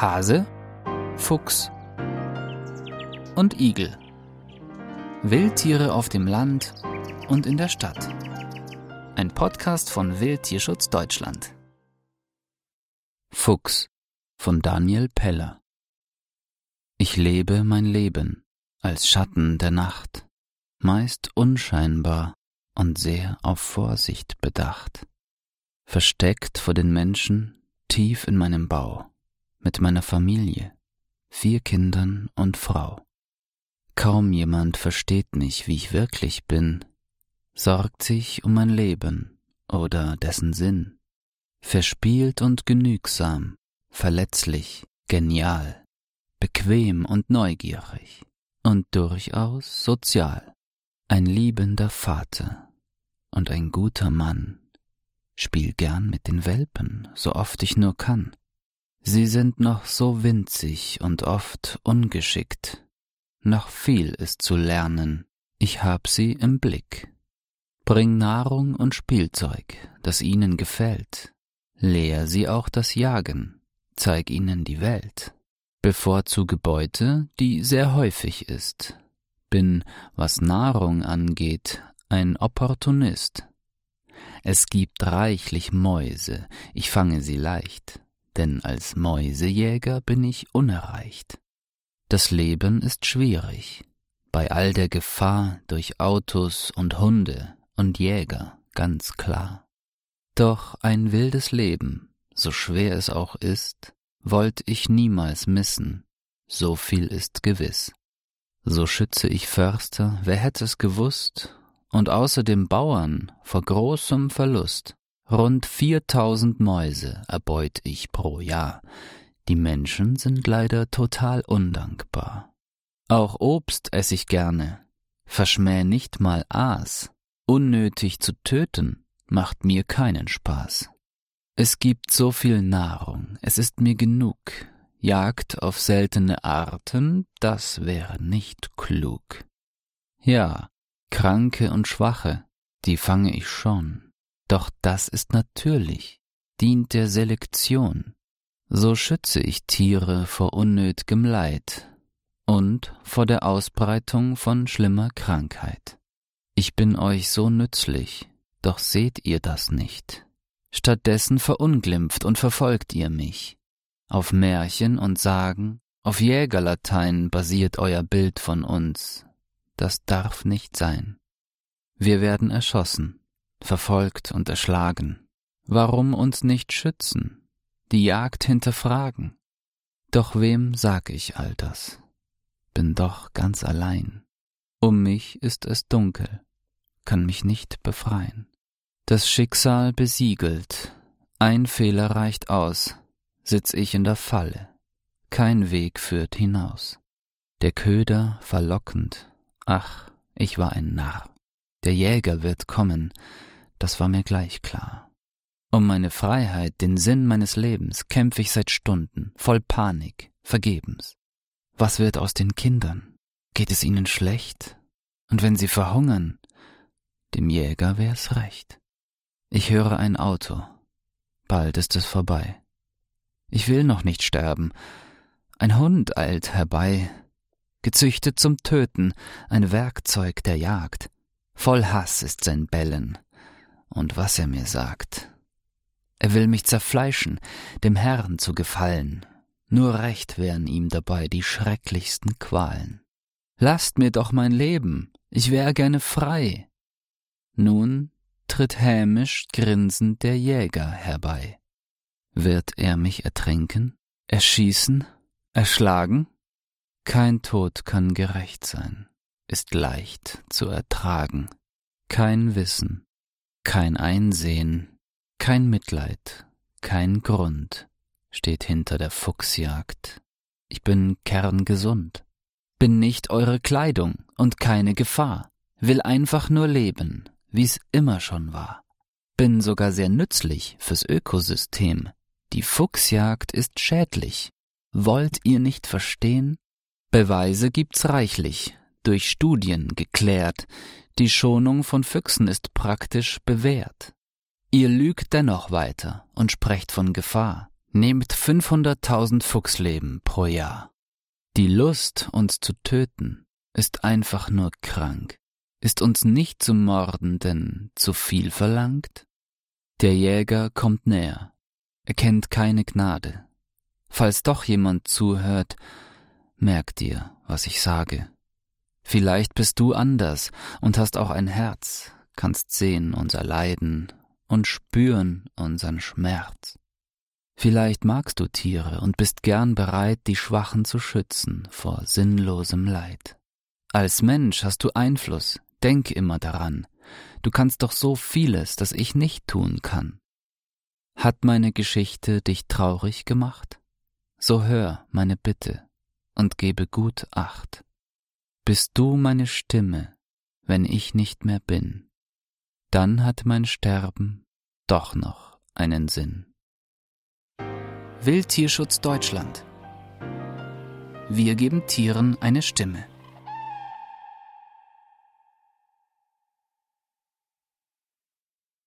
Hase, Fuchs und Igel. Wildtiere auf dem Land und in der Stadt. Ein Podcast von Wildtierschutz Deutschland. Fuchs von Daniel Peller. Ich lebe mein Leben als Schatten der Nacht, meist unscheinbar und sehr auf Vorsicht bedacht, versteckt vor den Menschen tief in meinem Bau mit meiner Familie, vier Kindern und Frau. Kaum jemand versteht mich, wie ich wirklich bin, sorgt sich um mein Leben oder dessen Sinn, verspielt und genügsam, verletzlich, genial, bequem und neugierig und durchaus sozial, ein liebender Vater und ein guter Mann, spiel gern mit den Welpen, so oft ich nur kann, Sie sind noch so winzig und oft ungeschickt. Noch viel ist zu lernen, ich hab sie im Blick. Bring Nahrung und Spielzeug, das ihnen gefällt. Lehr sie auch das Jagen, zeig ihnen die Welt. Bevorzuge Beute, die sehr häufig ist. Bin, was Nahrung angeht, ein Opportunist. Es gibt reichlich Mäuse, ich fange sie leicht denn als Mäusejäger bin ich unerreicht. Das Leben ist schwierig, bei all der Gefahr durch Autos und Hunde und Jäger, ganz klar. Doch ein wildes Leben, so schwer es auch ist, wollt ich niemals missen, so viel ist gewiss. So schütze ich Förster, wer hätte es gewusst, und außerdem Bauern vor großem Verlust. Rund 4000 Mäuse erbeut ich pro Jahr. Die Menschen sind leider total undankbar. Auch Obst ess ich gerne. Verschmäh nicht mal Aas. Unnötig zu töten macht mir keinen Spaß. Es gibt so viel Nahrung, es ist mir genug. Jagd auf seltene Arten, das wäre nicht klug. Ja, Kranke und Schwache, die fange ich schon. Doch das ist natürlich, dient der Selektion. So schütze ich Tiere vor unnötigem Leid und vor der Ausbreitung von schlimmer Krankheit. Ich bin euch so nützlich, doch seht ihr das nicht. Stattdessen verunglimpft und verfolgt ihr mich. Auf Märchen und Sagen, auf Jägerlatein basiert euer Bild von uns. Das darf nicht sein. Wir werden erschossen verfolgt und erschlagen. Warum uns nicht schützen, die Jagd hinterfragen? Doch wem sag ich all das? Bin doch ganz allein. Um mich ist es dunkel, kann mich nicht befreien. Das Schicksal besiegelt, ein Fehler reicht aus, sitz ich in der Falle, kein Weg führt hinaus. Der Köder verlockend, ach, ich war ein Narr. Der Jäger wird kommen, das war mir gleich klar. Um meine Freiheit, den Sinn meines Lebens, kämpfe ich seit Stunden, voll Panik, vergebens. Was wird aus den Kindern? Geht es ihnen schlecht? Und wenn sie verhungern? Dem Jäger wär's recht. Ich höre ein Auto. Bald ist es vorbei. Ich will noch nicht sterben. Ein Hund eilt herbei, gezüchtet zum Töten, ein Werkzeug der Jagd. Voll Hass ist sein Bellen, und was er mir sagt. Er will mich zerfleischen, dem Herrn zu gefallen, nur recht wären ihm dabei die schrecklichsten Qualen. Lasst mir doch mein Leben, ich wär gerne frei. Nun tritt hämisch grinsend der Jäger herbei. Wird er mich ertränken, erschießen, erschlagen? Kein Tod kann gerecht sein, ist leicht zu ertragen, kein Wissen, kein Einsehen, kein Mitleid, kein Grund steht hinter der Fuchsjagd. Ich bin kerngesund, bin nicht eure Kleidung und keine Gefahr, will einfach nur leben, wie's immer schon war. Bin sogar sehr nützlich fürs Ökosystem. Die Fuchsjagd ist schädlich. Wollt ihr nicht verstehen? Beweise gibt's reichlich, durch Studien geklärt, die Schonung von Füchsen ist praktisch bewährt. Ihr lügt dennoch weiter und sprecht von Gefahr. nehmt 500.000 Fuchsleben pro Jahr. Die Lust, uns zu töten, ist einfach nur krank. Ist uns nicht zu morden, denn zu viel verlangt? Der Jäger kommt näher. Er kennt keine Gnade. Falls doch jemand zuhört, merk dir, was ich sage. Vielleicht bist du anders und hast auch ein Herz, kannst sehen unser Leiden und spüren unseren Schmerz. Vielleicht magst du Tiere und bist gern bereit, die Schwachen zu schützen vor sinnlosem Leid. Als Mensch hast du Einfluss, denk immer daran, du kannst doch so vieles, das ich nicht tun kann. Hat meine Geschichte dich traurig gemacht? So hör meine Bitte und gebe gut Acht. Bist du meine Stimme, wenn ich nicht mehr bin, dann hat mein Sterben doch noch einen Sinn. Wildtierschutz Deutschland. Wir geben Tieren eine Stimme.